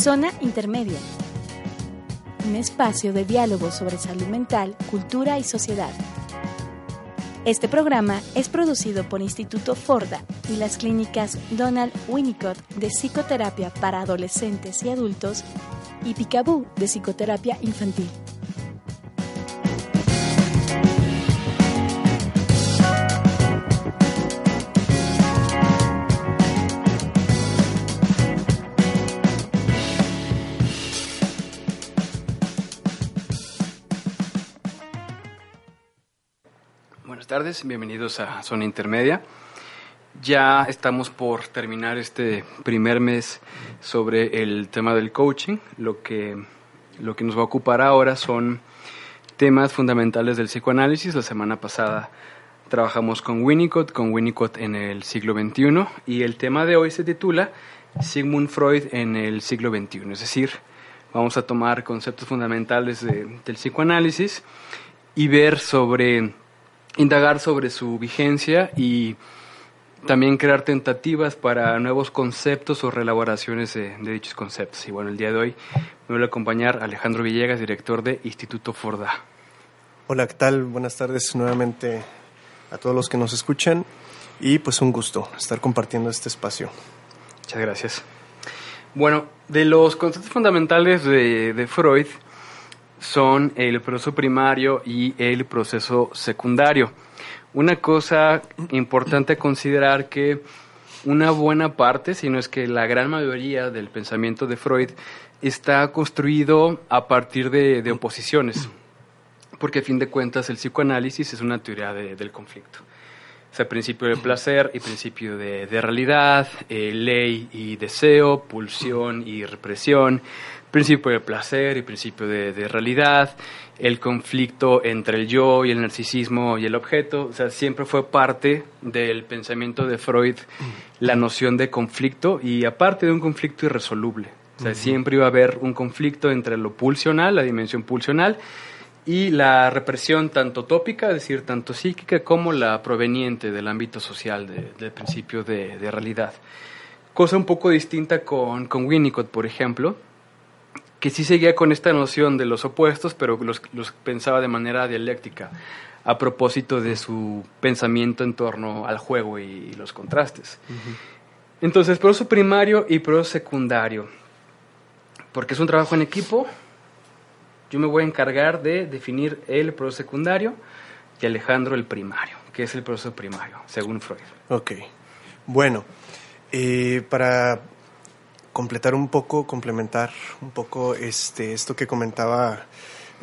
Zona Intermedia. Un espacio de diálogo sobre salud mental, cultura y sociedad. Este programa es producido por Instituto Forda y las clínicas Donald Winnicott de Psicoterapia para Adolescentes y Adultos y Picaboo de Psicoterapia Infantil. Tardes, bienvenidos a Zona Intermedia. Ya estamos por terminar este primer mes sobre el tema del coaching. Lo que, lo que nos va a ocupar ahora son temas fundamentales del psicoanálisis. La semana pasada trabajamos con Winnicott, con Winnicott en el siglo XXI, y el tema de hoy se titula Sigmund Freud en el siglo XXI. Es decir, vamos a tomar conceptos fundamentales del psicoanálisis y ver sobre indagar sobre su vigencia y también crear tentativas para nuevos conceptos o reelaboraciones de, dichos conceptos. Y bueno, el día de hoy me voy a acompañar Alejandro Villegas, director de Instituto Forda. Hola, ¿qué tal? Buenas tardes nuevamente a todos los que nos escuchan y pues un gusto estar compartiendo este espacio. Muchas gracias. Bueno, de los conceptos fundamentales de, de Freud, son el proceso primario y el proceso secundario. Una cosa importante a considerar que una buena parte, si no es que la gran mayoría del pensamiento de Freud está construido a partir de, oposiciones, porque a fin de cuentas el psicoanálisis es una teoría del conflicto. O sea, principio de placer y principio de, realidad, eh, ley y deseo, pulsión y represión, principio de placer y principio de, realidad, el conflicto entre el yo y el narcisismo y el objeto, o sea, siempre fue parte del pensamiento de Freud la noción de conflicto y aparte de un conflicto irresoluble. O sea, siempre iba a haber un conflicto entre lo pulsional, la dimensión pulsional, y la represión tanto tópica, es decir, tanto psíquica, como la proveniente del ámbito social, del principio de, realidad. Cosa un poco distinta con, con Winnicott, por ejemplo, que sí seguía con esta noción de los opuestos, pero los, pensaba de manera dialéctica, a propósito de su pensamiento en torno al juego y, los contrastes. Entonces, proceso primario y proceso secundario. Porque es un trabajo en equipo, yo me voy a encargar de definir el proceso secundario y Alejandro el primario, que es el proceso primario, según Freud. Ok. Bueno, eh, para completar un poco, complementar un poco este, esto que comentaba,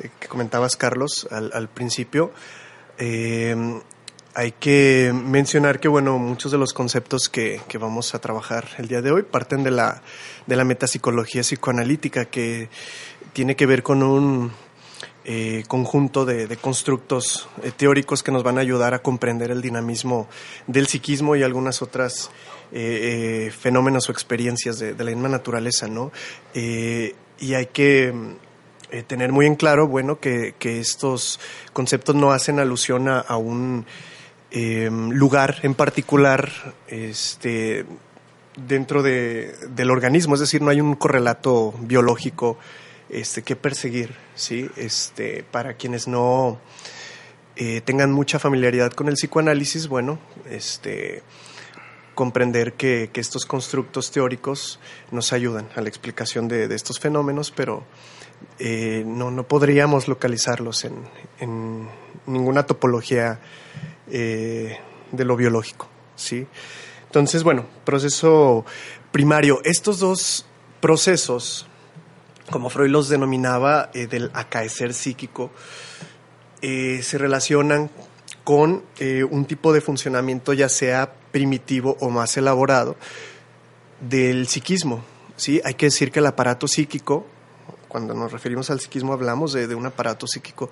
eh, que comentabas Carlos al, principio. Em, hay que mencionar que bueno, muchos de los conceptos que, vamos a trabajar el día de hoy parten de la, de la metapsicología psicoanalítica, que tiene que ver con un eh, conjunto de, constructos eh, teóricos que nos van a ayudar a comprender el dinamismo del psiquismo y algunas otras eh, fenómenos o experiencias de, la misma naturaleza, ¿no? y hay que tener muy en claro, bueno, que, estos conceptos no hacen alusión a, un lugar en particular, este dentro del organismo, es decir, no hay un correlato biológico este, que perseguir, ¿sí? Este, para quienes no eh, tengan mucha familiaridad con el psicoanálisis, bueno, este, comprender que, estos constructos teóricos nos ayudan a la explicación de, estos fenómenos, pero eh, no, no podríamos localizarlos en, ninguna topología eh, de lo biológico, ¿sí? Entonces, bueno, proceso primario. Estos dos procesos como Freud los denominaba, eh, del acaecer psíquico, eh, se relacionan con eh, un tipo de funcionamiento ya sea primitivo o más elaborado del psiquismo. ¿sí? Hay que decir que el aparato psíquico, cuando nos referimos al psiquismo hablamos de, un aparato psíquico,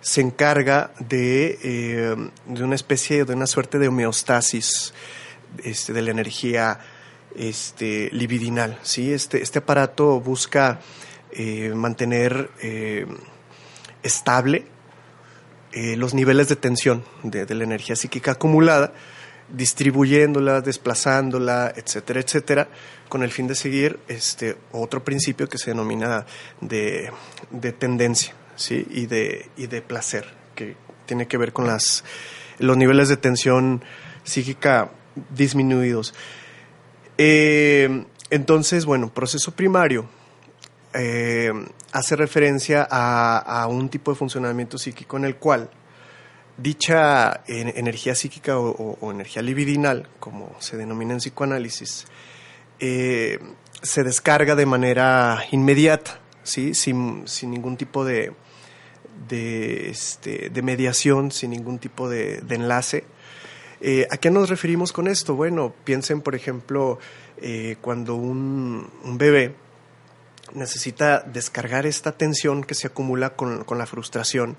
se encarga de, de, una especie, de una suerte de homeostasis este, de la energía este, libidinal. ¿sí? Este, este aparato busca eh, mantener eh, estable eh, los niveles de tensión de, la energía psíquica acumulada distribuyéndola, desplazándola, etcétera, etcétera, con el fin de seguir este otro principio que se denomina de, de tendencia, ¿sí? Y de, y de placer, que tiene que ver con las, los niveles de tensión psíquica disminuidos. Entonces, bueno, proceso primario eh, hace referencia a, un tipo de funcionamiento psíquico en el cual dicha energía psíquica o, energía libidinal, como se denomina en psicoanálisis, eh, se descarga de manera inmediata, ¿sí? sin, ningún tipo de, este, de, mediación, sin ningún tipo de, enlace. Eh, ¿A qué nos referimos con esto? Bueno, piensen, por ejemplo, cuando un, bebé necesita descargar esta tensión que se acumula con, la frustración,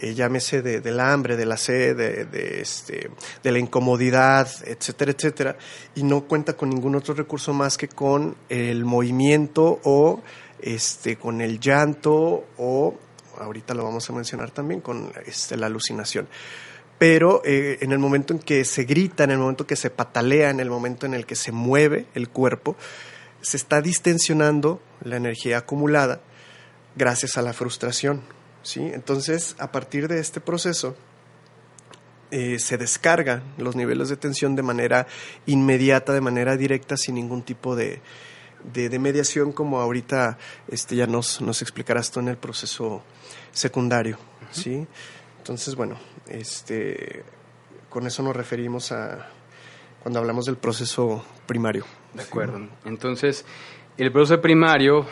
eh, llámese de, del hambre, de la sed, de, este, de la incomodidad, etcétera, etcétera, y no cuenta con ningún otro recurso más que con el movimiento o este, con el llanto o, ahorita lo vamos a mencionar también, con este, la alucinación. Pero eh, en el momento en que se grita, en el momento que se patalea, en el momento en el que se mueve el cuerpo, se está distensionando la energía acumulada gracias a la frustración. ¿sí? Entonces, a partir de este proceso, eh, se descargan los niveles de tensión de manera inmediata, de manera directa, sin ningún tipo de, de, mediación, como ahorita este, ya nos, nos explicarás tú en el proceso secundario. ¿sí? Entonces, bueno, este, con eso nos referimos a cuando hablamos del proceso primario. De acuerdo. Entonces, el proceso primario,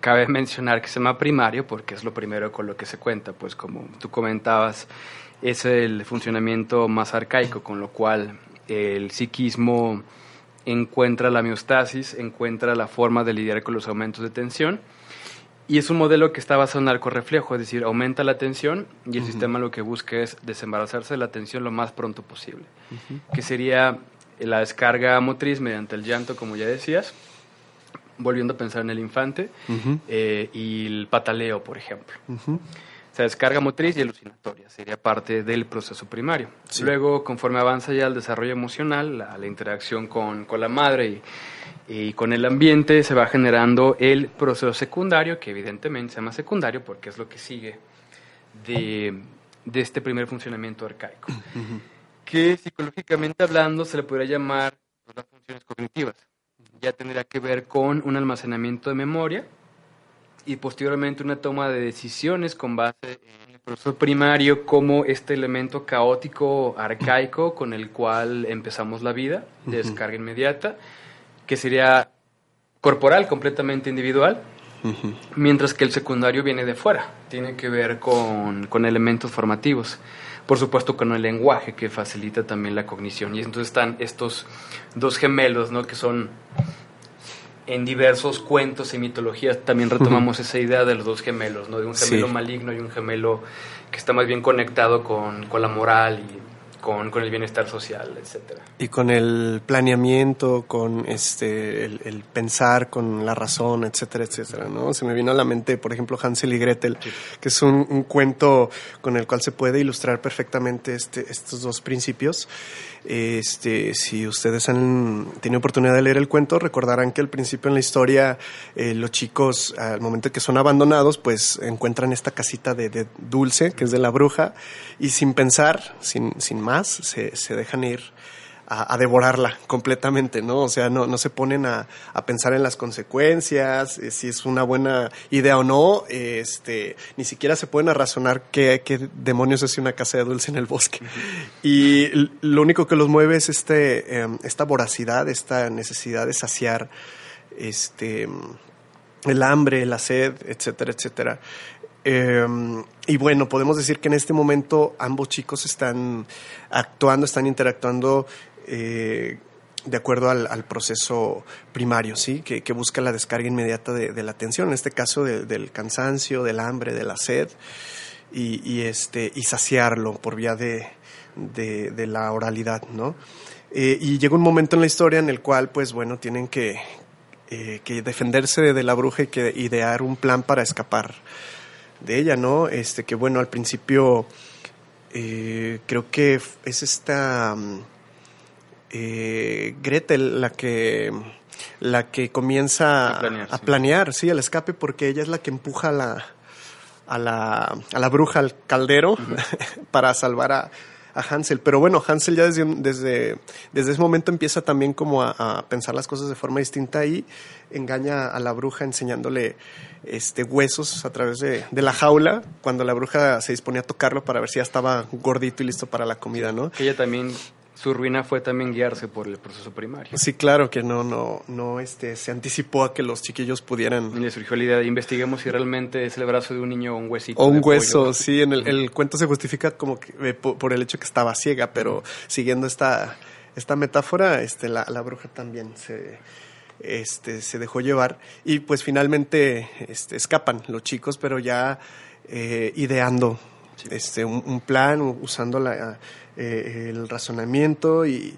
cabe mencionar que se llama primario porque es lo primero con lo que se cuenta, pues como tú comentabas, es el funcionamiento más arcaico, con lo cual el psiquismo encuentra la miostasis, encuentra la forma de lidiar con los aumentos de tensión y es un modelo que está basado en arco-reflejo, es decir, aumenta la tensión y el sistema lo que busca es desembarazarse de la tensión lo más pronto posible, que sería la descarga motriz mediante el llanto, como ya decías, volviendo a pensar en el infante, eh, y el pataleo, por ejemplo. O sea, descarga motriz y alucinatoria sería parte del proceso primario. Luego, conforme avanza ya el desarrollo emocional, la, la interacción con, con la madre y y con el ambiente se va generando el proceso secundario, que evidentemente se llama secundario porque es lo que sigue de, este primer funcionamiento arcaico, que psicológicamente hablando se le podría llamar pues, las funciones cognitivas. Ya tendría que ver con un almacenamiento de memoria y posteriormente una toma de decisiones con base en el proceso primario como este elemento caótico arcaico con el cual empezamos la vida, de descarga inmediata que sería corporal, completamente individual, mientras que el secundario viene de fuera, tiene que ver con, con, elementos formativos, por supuesto con el lenguaje que facilita también la cognición. Y entonces están estos dos gemelos, ¿no? que son en diversos cuentos y mitologías también retomamos esa idea de los dos gemelos, ¿no? de un gemelo maligno y un gemelo que está más bien conectado con, con la moral y con, con, el bienestar social, etcétera. Y con el planeamiento, con este el, pensar, con la razón, etcétera, etcétera, ¿no? Se me vino a la mente, por ejemplo, Hansel y Gretel, que es un, un, cuento con el cual se puede ilustrar perfectamente este, estos dos principios. Este, si ustedes han tenido oportunidad de leer el cuento, recordarán que al principio en la historia eh, los chicos, al momento que son abandonados, pues encuentran esta casita de, dulce, que es de la bruja, y sin pensar, sin, sin más, se, se dejan ir a, devorarla completamente, ¿no? O sea, no, no se ponen a, a pensar en las consecuencias, eh, si es una buena idea o no, este, ni siquiera se pueden a razonar qué, qué demonios es una casa de dulce en el bosque. Y lo único que los mueve es este, em, esta voracidad, esta necesidad de saciar este, el hambre, la sed, etcétera, etcétera. Em, y bueno, podemos decir que en este momento ambos chicos están actuando, están interactuando eh, de acuerdo al, proceso primario, ¿sí? Que, busca la descarga inmediata de, la atención, en este caso del cansancio, del hambre, de la sed, y, este, y saciarlo por vía de, la oralidad, ¿no? Eh, y llega un momento en la historia en el cual, pues bueno, tienen que, eh, que defenderse de la bruja y que idear un plan para escapar de ella, ¿no? Este, que bueno, al principio creo que es esta... Mm, eh, Gretel la que la que comienza A planear, a sí. planear, sí, el escape, porque ella es la que empuja a la, a la, a la bruja al caldero para salvar a, a Hansel. Pero bueno, Hansel ya desde, desde, desde ese momento empieza también como a, a pensar las cosas de forma distinta y engaña a la bruja enseñándole este huesos a través de, de la jaula cuando la bruja se disponía a tocarlo para ver si ya estaba gordito y listo para la comida, ¿no? Que ella también, su ruina fue también guiarse por el proceso primario. Sí, claro que no, no, no, este, se anticipó a que los chiquillos Y pudieran le surgió la idea de investiguemos si realmente es el brazo de un niño o un huesito. O un pollo. hueso, sí, en el, el cuento se justifica como que, eh, po- por, el hecho que estaba ciega, pero siguiendo esta, esta metáfora, este, la, la bruja también se, este, se dejó llevar y pues finalmente este, escapan los chicos, pero ya eh, ideando este, un, un plan, usando la, eh, el razonamiento y,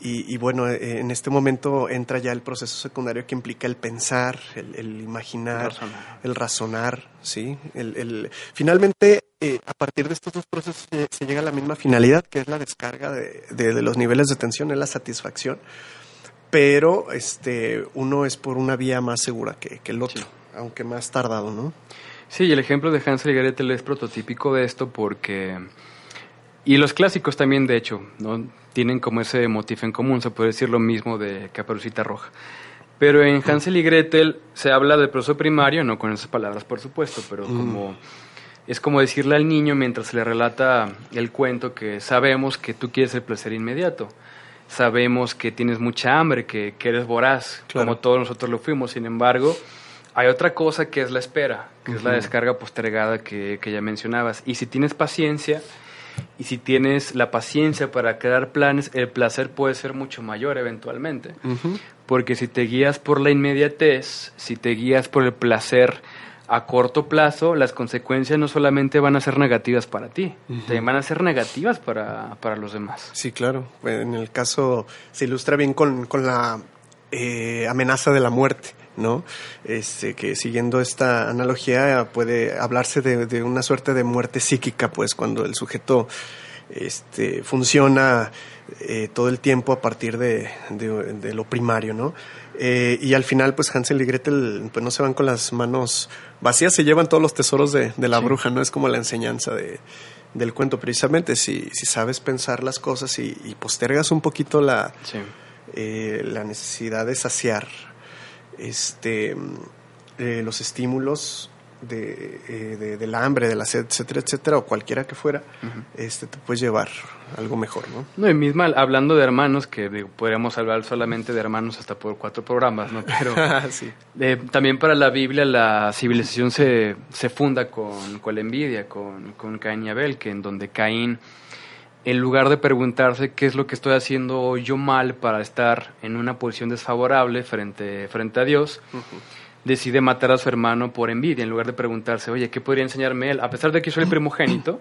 y, y bueno, eh, en este momento entra ya el proceso secundario que implica el pensar, el, el imaginar, Razonar. el razonar, ¿sí? El, el- finalmente, eh, a partir de estos dos procesos se, se llega a la misma finalidad, que es la descarga de, de- de los niveles de tensión, es la satisfacción, pero este, uno es por una vía más segura que, que el otro, Sí. aunque más tardado, ¿no? Sí, y el ejemplo de Hansel y Gretel es prototípico de esto porque... Y los clásicos también, de hecho, ¿no? tienen como ese motif en común, se puede decir lo mismo de Caperucita Roja. Pero en Hansel y Gretel se habla del proceso primario, no con esas palabras, por supuesto, pero como... Es como decirle al niño mientras se le relata el cuento que sabemos que tú quieres el placer inmediato. Sabemos que tienes mucha hambre, que, que eres voraz, Claro. como todos nosotros lo fuimos. Sin embargo, hay otra cosa que es la espera, que es la descarga postergada que, que ya mencionabas. Y si tienes paciencia, y si tienes la paciencia para crear planes, el placer puede ser mucho mayor eventualmente. Porque si te guías por la inmediatez, si te guías por el placer a corto plazo, las consecuencias no solamente van a ser negativas para ti, también van a ser negativas para, para los demás. Sí, claro. En el caso se ilustra bien con, con la eh, amenaza de la muerte, ¿no? Este, que siguiendo esta analogía puede hablarse de, de una suerte de muerte psíquica, pues cuando el sujeto este, funciona eh, todo el tiempo a partir de, de- de lo primario, ¿no? Eh, y al final, pues Hansel y Gretel pues, no se van con las manos vacías, se llevan todos los tesoros de, de la Sí. bruja, ¿no? Es como la enseñanza de, del cuento, precisamente. Si, si sabes pensar las cosas y, y postergas un poquito la, Sí. eh, la necesidad de saciar este, eh, los estímulos de, eh, de- del hambre, de la sed, etcétera, etcétera, o cualquiera que fuera, este, te puedes llevar algo mejor, ¿no? No, y misma hablando de hermanos, que digo, podríamos hablar solamente de hermanos hasta por cuatro programas, ¿no? Pero sí. eh, también para la Biblia la civilización se, se funda con, con la envidia, con, con Caín y Abel, que en donde Caín, en lugar de preguntarse qué es lo que estoy haciendo yo mal para estar en una posición desfavorable frente, frente a Dios, decide matar a su hermano por envidia, en lugar de preguntarse, oye, ¿qué podría enseñarme él? A pesar de que soy el primogénito,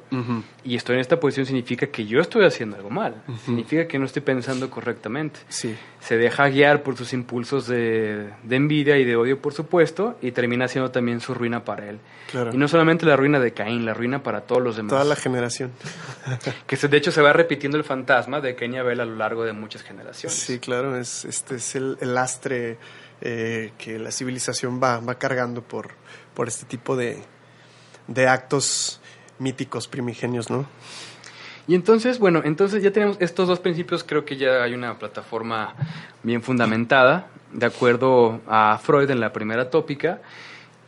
y estoy en esta posición significa que yo estoy haciendo algo mal, significa que no estoy pensando correctamente. Sí. Se deja guiar por sus impulsos de, de envidia y de odio, por supuesto, y termina siendo también su ruina para él. Claro. Y no solamente la ruina de Caín, la ruina para todos los demás. Toda la generación. Que se- de hecho se va repitiendo el fantasma de Caín y Abel a lo largo de muchas generaciones. Sí, claro, es, este es el, el lastre eh, que la civilización va, va cargando por, por este tipo de, de actos míticos primigenios, ¿no? Y entonces, bueno, entonces ya tenemos estos dos principios, creo que ya hay una plataforma bien fundamentada, de acuerdo a Freud en la primera tópica.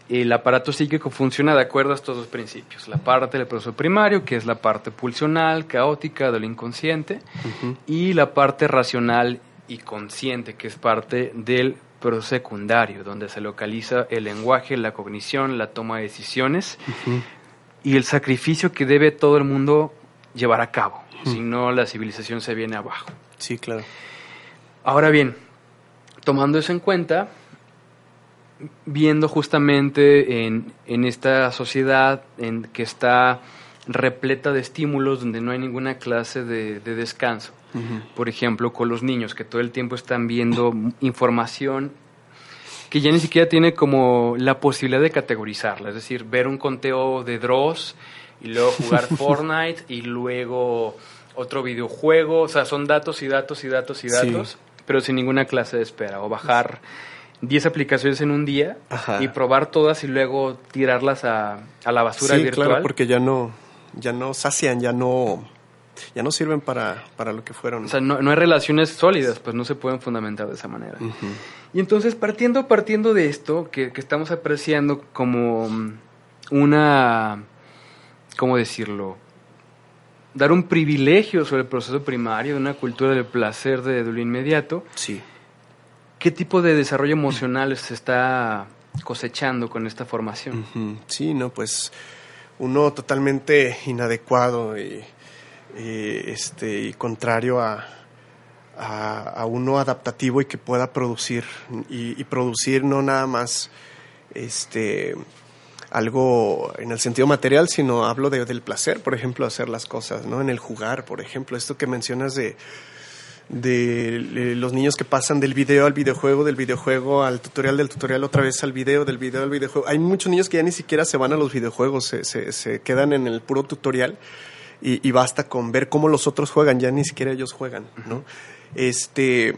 El aparato psíquico funciona de acuerdo a estos dos principios. La parte del proceso primario, que es la parte pulsional, caótica del inconsciente, y la parte racional y consciente, que es parte del proceso secundario, donde se localiza el lenguaje, la cognición, la toma de decisiones y el sacrificio que debe todo el mundo llevar a cabo. Si no, la civilización se viene abajo. Sí, claro. Ahora bien, tomando eso en cuenta, viendo justamente en, en esta sociedad en que está repleta de estímulos donde no hay ninguna clase de, de descanso. Por ejemplo, con los niños que todo el tiempo están viendo información que ya ni siquiera tiene como la posibilidad de categorizarla, es decir, ver un conteo de Dross y luego jugar Fortnite y luego otro videojuego, o sea, son datos y datos y datos y datos, pero sin ninguna clase de espera, o bajar 10 aplicaciones en un día y probar todas y luego tirarlas a, a la basura sí, virtual. Claro, porque ya no, ya no sacian, ya no, ya no sirven para, para lo que fueron. O sea, no, no, hay relaciones sólidas, pues no se pueden fundamentar de esa manera. Y entonces, partiendo, partiendo de esto, que, que estamos apreciando como una, ¿cómo decirlo? dar un privilegio sobre el proceso primario, una cultura del placer de, lo inmediato. Sí. ¿Qué tipo de desarrollo emocional se está cosechando con esta formación? Sí, no, pues uno totalmente inadecuado y, este, y contrario a, a, uno adaptativo y que pueda producir y, producir no nada más este algo en el sentido material, sino hablo de, del placer, por ejemplo, hacer las cosas, ¿no? En el jugar, por ejemplo, esto que mencionas de, de, los niños que pasan del video al videojuego, del videojuego al tutorial, del tutorial otra vez al video, del video al videojuego. Hay muchos niños que ya ni siquiera se van a los videojuegos, se, se, se quedan en el puro tutorial y, y, basta con ver cómo los otros juegan, ya ni siquiera ellos juegan, ¿no? Este...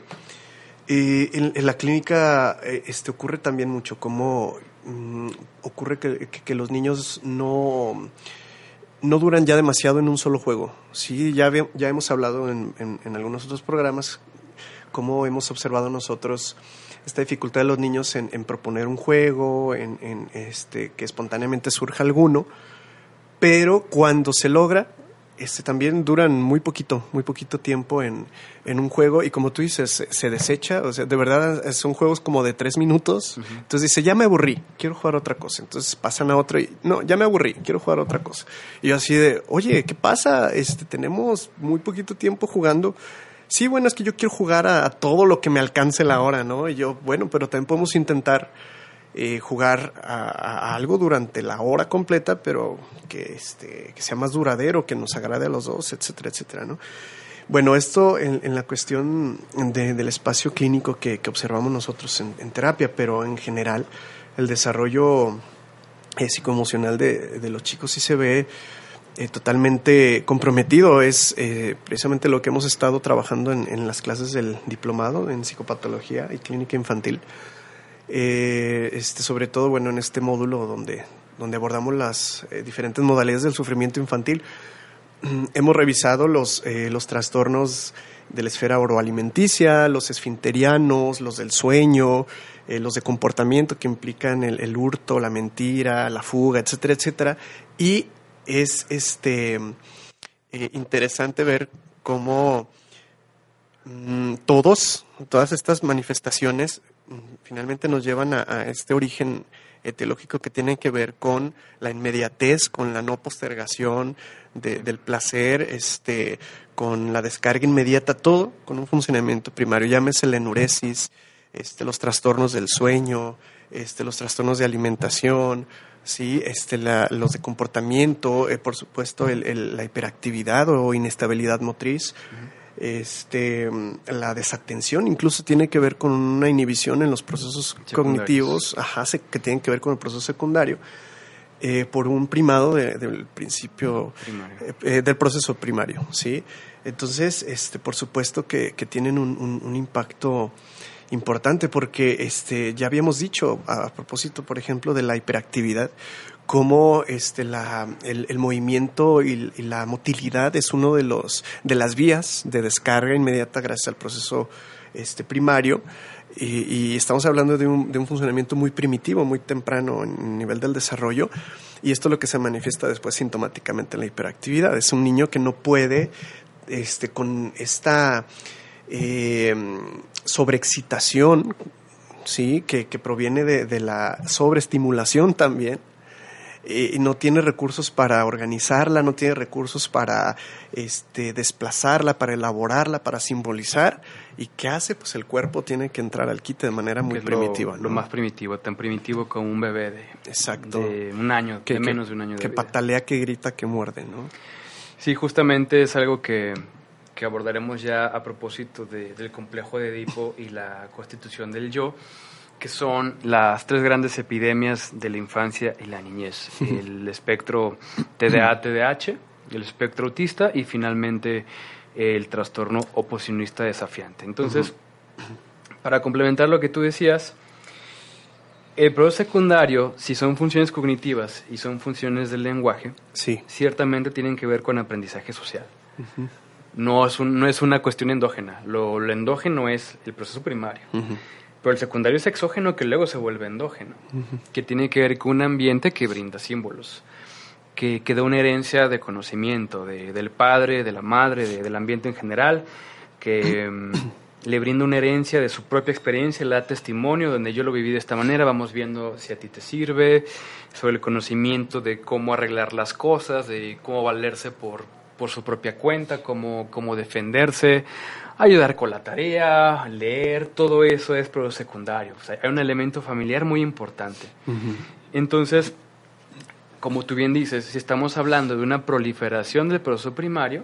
Eh, en, en, la clínica eh, este, ocurre también mucho como Mm, ocurre que, los niños no, no duran ya demasiado en un solo juego. Sí, ya, ya hemos hablado en, en, algunos otros programas cómo hemos observado nosotros esta dificultad de los niños en, proponer un juego, en, este, que espontáneamente surja alguno, pero cuando se logra, este, también duran muy poquito, muy poquito tiempo en, en un juego y como tú dices, se, desecha, o sea, de verdad son juegos como de tres minutos, entonces dice, ya me aburrí, quiero jugar otra cosa, entonces pasan a otro y, no, ya me aburrí, quiero jugar otra cosa. Y yo así de, oye, ¿qué pasa? Este, tenemos muy poquito tiempo jugando. Sí, bueno, es que yo quiero jugar a, a todo lo que me alcance la hora, ¿no? Y yo, bueno, pero también podemos intentar eh, jugar a, algo durante la hora completa, pero que, este, que sea más duradero, que nos agrade a los dos, etcétera, etcétera, ¿no? Bueno, esto en, la cuestión del espacio clínico que, observamos nosotros en, terapia, pero en general el desarrollo eh, psicoemocional de, los chicos sí se ve eh, totalmente comprometido. Es precisamente lo que hemos estado trabajando en, las clases del diplomado en psicopatología y clínica infantil eh, este, sobre todo bueno, en este módulo donde, donde abordamos las eh, diferentes modalidades del sufrimiento infantil. Hemos revisado los, eh, los trastornos de la esfera oroalimenticia, los esfinterianos, los del sueño, los de comportamiento que implican el, hurto, la mentira, la fuga, etcétera, etcétera. Y es este, interesante ver cómo mm, todos, todas estas manifestaciones finalmente nos llevan a, este origen etiológico que tiene que ver con la inmediatez, con la no postergación del placer, este, con la descarga inmediata, todo con un funcionamiento primario. Llámese la enuresis, este, los trastornos del sueño, este, los trastornos de alimentación, sí, este, los de comportamiento, eh, por supuesto el, la hiperactividad o inestabilidad motriz este, la desatención incluso tiene que ver con una inhibición en los procesos cognitivos, ajá, que tienen que ver con el proceso secundario, eh, por un primado del principio eh, eh, del proceso primario, ¿sí? Entonces, este, por supuesto que, tienen un, impacto importante porque este, ya habíamos dicho a propósito, por ejemplo, de la hiperactividad, cómo este, la, el, movimiento y, la motilidad es uno de, los, de las vías de descarga inmediata gracias al proceso este, primario. Y, estamos hablando de un, de un, funcionamiento muy primitivo, muy temprano en el nivel del desarrollo. Y esto es lo que se manifiesta después sintomáticamente en la hiperactividad. Es un niño que no puede, este, con esta eh, sobreexcitación, ¿sí? que, que proviene de la sobreestimulación también, y no tiene recursos para organizarla, no tiene recursos para este, desplazarla, para elaborarla, para simbolizar. ¿Y qué hace? Pues el cuerpo tiene que entrar al quite de manera muy primitiva. Lo, más primitivo, tan primitivo como un bebé de, Exacto. de un año, que, de menos de un año de Que patalea, que grita, que muerde, ¿no? Sí, justamente es algo que, que abordaremos ya a propósito del complejo de Edipo y la constitución del yo que son las tres grandes epidemias de la infancia y la niñez. El espectro TDA-TDH, el espectro autista y finalmente el trastorno oposicionista desafiante. Entonces, para complementar lo que tú decías, el proceso secundario, si son funciones cognitivas y son funciones del lenguaje, sí. ciertamente tienen que ver con aprendizaje social. no, es no es una cuestión endógena. Lo, endógeno es el proceso primario. Pero el secundario es exógeno que luego se vuelve endógeno, que tiene que ver con un ambiente que brinda símbolos, que, que da una herencia de conocimiento de, del padre, de la madre, del ambiente en general, que... Mm, le brinda una herencia de su propia experiencia, le da testimonio donde yo lo viví de esta manera, vamos viendo si a ti te sirve, sobre el conocimiento de cómo arreglar las cosas, de cómo valerse por, por su propia cuenta, cómo, cómo defenderse, ayudar con la tarea, leer, todo eso es pro secundario. hay un elemento familiar muy importante. Entonces, como tú bien dices, si estamos hablando de una proliferación del proceso primario,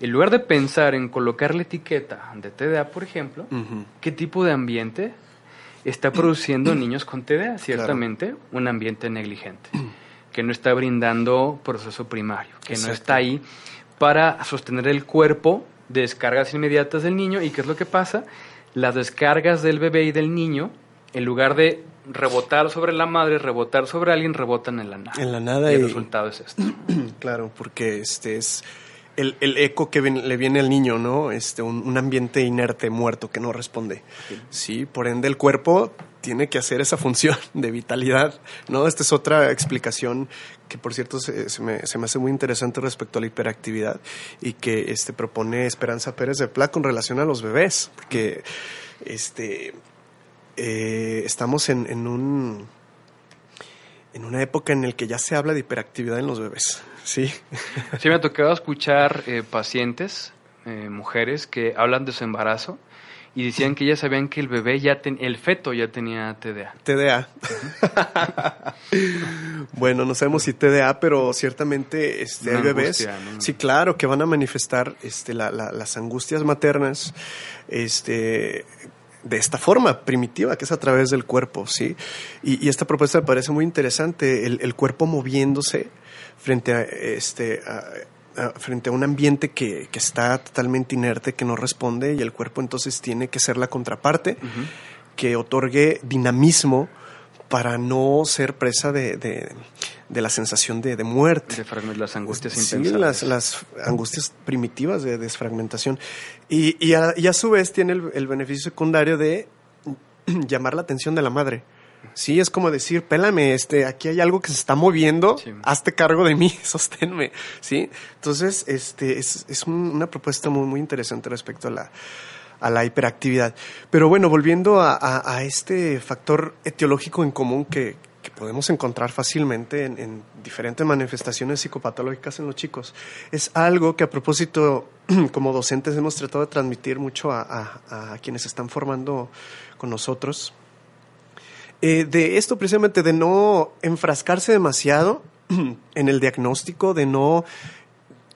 en lugar de pensar en colocar la etiqueta de TDA, por ejemplo, ¿qué tipo de ambiente está produciendo niños con TDA? Ciertamente un ambiente negligente, que no está brindando proceso primario, que no está ahí para sostener el cuerpo descargas inmediatas del niño. ¿Y qué es lo que pasa? Las descargas del bebé y del niño, en lugar de rebotar sobre la madre, rebotar sobre alguien, rebotan en la nada. En la nada. Y el resultado es esto. claro, porque este es el, el eco que le viene al niño, ¿no? Este, un, ambiente inerte, muerto, que no responde. Sí. por ende el cuerpo tiene que hacer esa función de vitalidad, ¿no? Esta es otra explicación que, por cierto, se, me, se me, hace muy interesante respecto a la hiperactividad y que este, propone Esperanza Pérez de Pla con relación a los bebés, porque este, eh, estamos en, en un en una época en la que ya se habla de hiperactividad en los bebés. Sí. Sí, me ha tocado escuchar eh, pacientes, eh, mujeres, que hablan de su embarazo y decían que ya sabían que el bebé ya el feto ya tenía TDA. TDA. bueno, no sabemos si TDA, pero ciertamente este, hay bebés. Sí, claro, que van a manifestar este, las angustias maternas, este, de esta forma primitiva, que es a través del cuerpo, ¿sí? Y, esta propuesta me parece muy interesante, el, cuerpo moviéndose frente a, este, frente a un ambiente que, está totalmente inerte, que no responde, y el cuerpo entonces tiene que ser la contraparte, que otorgue dinamismo para no ser presa de, de, la sensación de, muerte. De las angustias sí, las, las, angustias primitivas de desfragmentación. Y, y, a, su vez tiene el, beneficio secundario de llamar la atención de la madre. Sí, es como decir, pélame, este, aquí hay algo que se está moviendo, hazte cargo de mí, sosténme, ¿sí? Entonces, este, es, es una propuesta muy, muy interesante respecto a la, a la hiperactividad. Pero bueno, volviendo a, este factor etiológico en común que, podemos encontrar fácilmente en, diferentes manifestaciones psicopatológicas en los chicos, es algo que a propósito como docentes hemos tratado de transmitir mucho a, quienes están formando con nosotros. Eh, de esto precisamente, de no enfrascarse demasiado en el diagnóstico, de no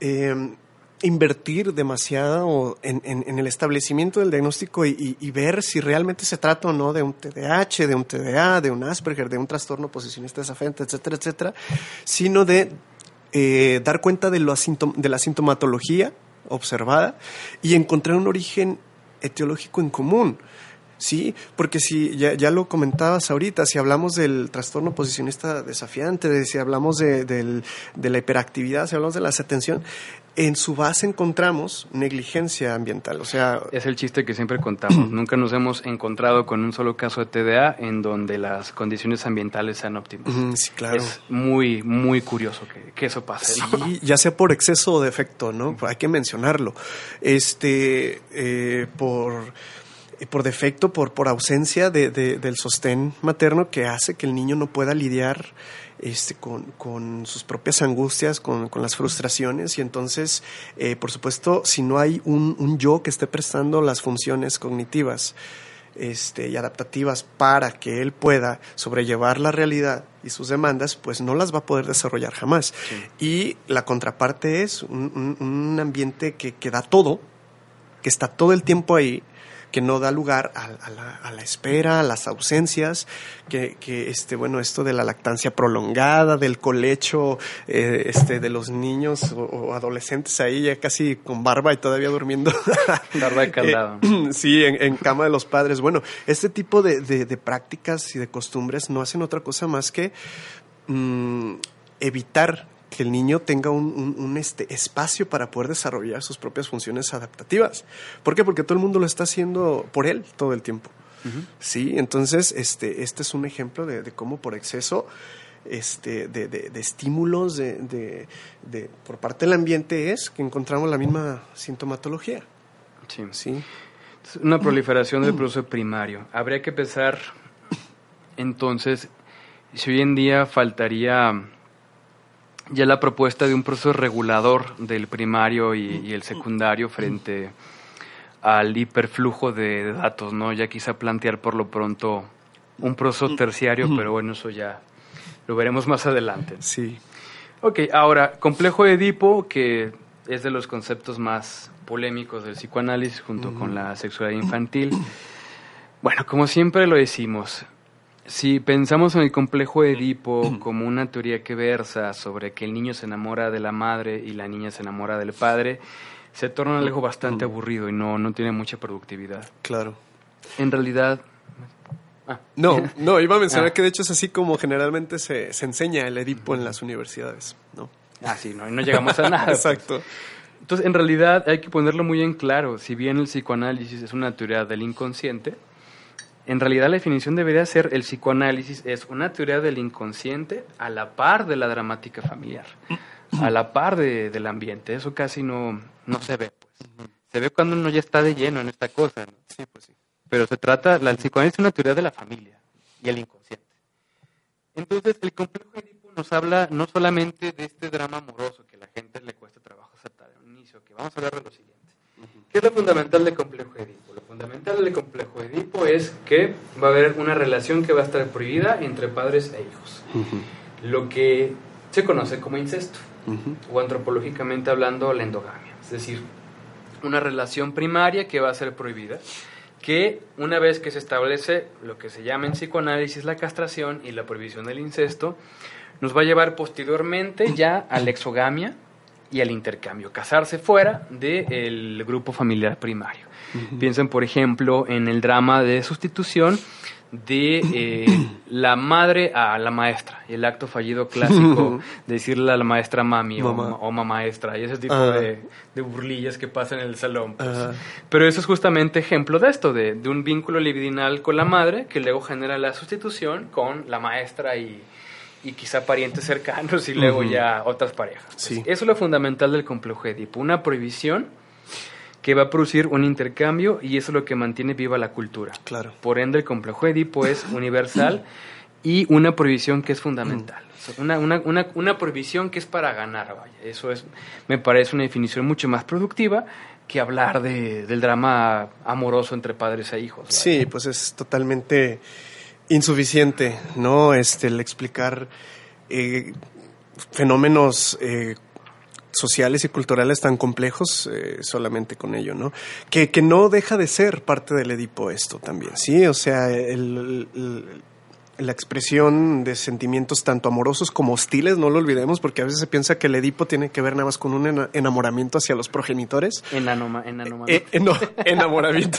eh, invertir demasiado en, en, el establecimiento del diagnóstico y, ver si realmente se trata o no de un TDAH, de un TDA, de un Asperger, de un trastorno posicionista desafiante, etcétera, etcétera, sino de eh, dar cuenta de, lo de la sintomatología observada y encontrar un origen etiológico en común. Sí, porque si ya, ya, lo comentabas ahorita, si hablamos del trastorno posicionista desafiante, si hablamos de, de, la hiperactividad, si hablamos de la atención, en su base encontramos negligencia ambiental. O sea, es el chiste que siempre contamos. Nunca nos hemos encontrado con un solo caso de TDA en donde las condiciones ambientales sean óptimas. sí, claro. Es muy, muy curioso que, eso pase. Sí, ya sea por exceso o defecto, ¿no? Hay que mencionarlo. Este, eh, por por defecto, por, por ausencia de, del sostén materno que hace que el niño no pueda lidiar este, con, sus propias angustias, con, las frustraciones y entonces, eh, por supuesto, si no hay un, yo que esté prestando las funciones cognitivas este, y adaptativas para que él pueda sobrellevar la realidad y sus demandas, pues no las va a poder desarrollar jamás. Y la contraparte es un, ambiente que, que da todo, que está todo el tiempo ahí, que no da lugar a, la, espera, a las ausencias, que, este, bueno, esto de la lactancia prolongada, del colecho, eh, este, de los niños o, adolescentes ahí ya casi con barba y todavía durmiendo. barba de caldado. Eh, sí, en, cama de los padres. Bueno, este tipo de, prácticas y de costumbres no hacen otra cosa más que mm, evitar que el niño tenga un, este, espacio para poder desarrollar sus propias funciones adaptativas. ¿Por qué? Porque todo el mundo lo está haciendo por él todo el tiempo. Sí, entonces este, este es un ejemplo de, cómo por exceso este, de, de, estímulos de, por parte del ambiente es que encontramos la misma sintomatología. Sí. ¿Sí? Una proliferación del proceso primario. Habría que pensar entonces si hoy en día faltaría ya la propuesta de un proceso regulador del primario y, el secundario frente al hiperflujo de, datos, ¿no? Ya quizá plantear por lo pronto un proceso terciario, pero bueno, eso ya lo veremos más adelante. Sí. Ok, ahora, complejo de Edipo, que es de los conceptos más polémicos del psicoanálisis junto con la sexualidad infantil. Bueno, como siempre lo decimos, si pensamos en el complejo de Edipo como una teoría que versa sobre que el niño se enamora de la madre y la niña se enamora del padre, se torna algo bastante aburrido y no, no tiene mucha productividad. Claro. En realidad... Ah. No, no, iba a mencionar ah. que de hecho es así como generalmente se, se enseña el Edipo en las universidades, ¿no? Ah, sí, no, no llegamos a nada. Pues. Exacto. Entonces, en realidad hay que ponerlo muy en claro. Si bien el psicoanálisis es una teoría del inconsciente, en realidad la definición debería ser el psicoanálisis es una teoría del inconsciente a la par de la dramática familiar, a la par de, del ambiente. Eso casi no, no se ve. Pues. Se ve cuando uno ya está de lleno en esta cosa. Sí, pues sí. Pero se trata, la, el psicoanálisis es una teoría de la familia y el inconsciente. Entonces, el complejo Edipo nos habla no solamente de este drama amoroso que a la gente le cuesta trabajo aceptar en un inicio, que vamos a hablar de lo siguiente. ¿Qué es lo fundamental del complejo Edipo? fundamental del complejo Edipo es que va a haber una relación que va a estar prohibida entre padres e hijos. Lo que se conoce como incesto, o antropológicamente hablando, la endogamia. Es decir, una relación primaria que va a ser prohibida, que una vez que se establece lo que se llama en psicoanálisis la castración y la prohibición del incesto, nos va a llevar posteriormente ya a la exogamia y al intercambio, casarse fuera del grupo familiar primario. Piensen, por ejemplo, en el drama de sustitución de eh, la madre a la maestra, el acto fallido clásico de decirle a la maestra mami o, mamá maestra, y ese tipo de, burlillas que pasan en el salón. Pues. Pero eso es justamente ejemplo de esto, de, un vínculo libidinal con la madre que luego genera la sustitución con la maestra y, quizá parientes cercanos y luego ya otras parejas. Eso es lo fundamental del complejo Edipo, una prohibición que va a producir un intercambio y eso es lo que mantiene viva la cultura. Claro. Por ende, el complejo Edipo es universal y una prohibición que es fundamental. Una, una, una, una, prohibición que es para ganar, vaya. Eso es, me parece una definición mucho más productiva que hablar de, del drama amoroso entre padres e hijos. Sí, pues es totalmente insuficiente, ¿no? Este, el explicar eh, fenómenos eh, sociales y culturales tan complejos eh, solamente con ello, ¿no? Que, que no deja de ser parte del Edipo esto también, ¿sí? O sea, la expresión de sentimientos tanto amorosos como hostiles, no lo olvidemos, porque a veces se piensa que el Edipo tiene que ver nada más con un enamoramiento hacia los progenitores. Enanoma, eh, eh, no, enamoramiento.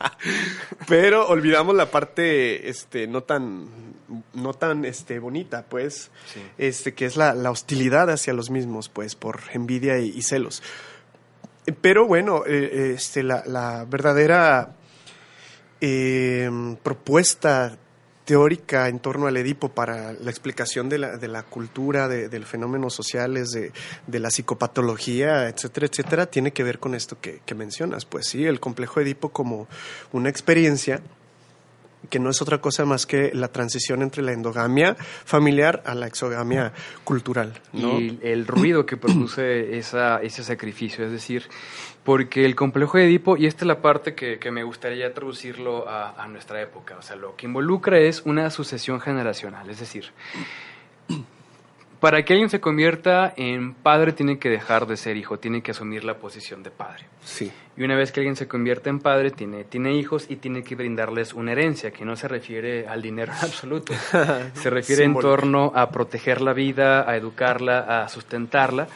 Pero olvidamos la parte este, no tan no tan este bonita pues este que es la, hostilidad hacia los mismos pues por envidia y, celos pero bueno eh, este la, verdadera eh, propuesta teórica en torno al Edipo para la explicación de la, de la cultura, de, los fenómenos sociales, de, la psicopatología, etcétera, etcétera, tiene que ver con esto que, que mencionas. Pues sí, el complejo Edipo como una experiencia que no es otra cosa más que la transición entre la endogamia familiar a la exogamia cultural. Y el ruido que produce esa, ese sacrificio, es decir, porque el complejo de Edipo, y esta es la parte que, me gustaría traducirlo a, a, nuestra época, o sea, lo que involucra es una sucesión generacional, es decir, para que alguien se convierta en padre tiene que dejar de ser hijo, tiene que asumir la posición de padre. Sí. Y una vez que alguien se convierte en padre, tiene, tiene hijos y tiene que brindarles una herencia, que no se refiere al dinero en absoluto. se refiere en torno a proteger la vida, a educarla, a sustentarla,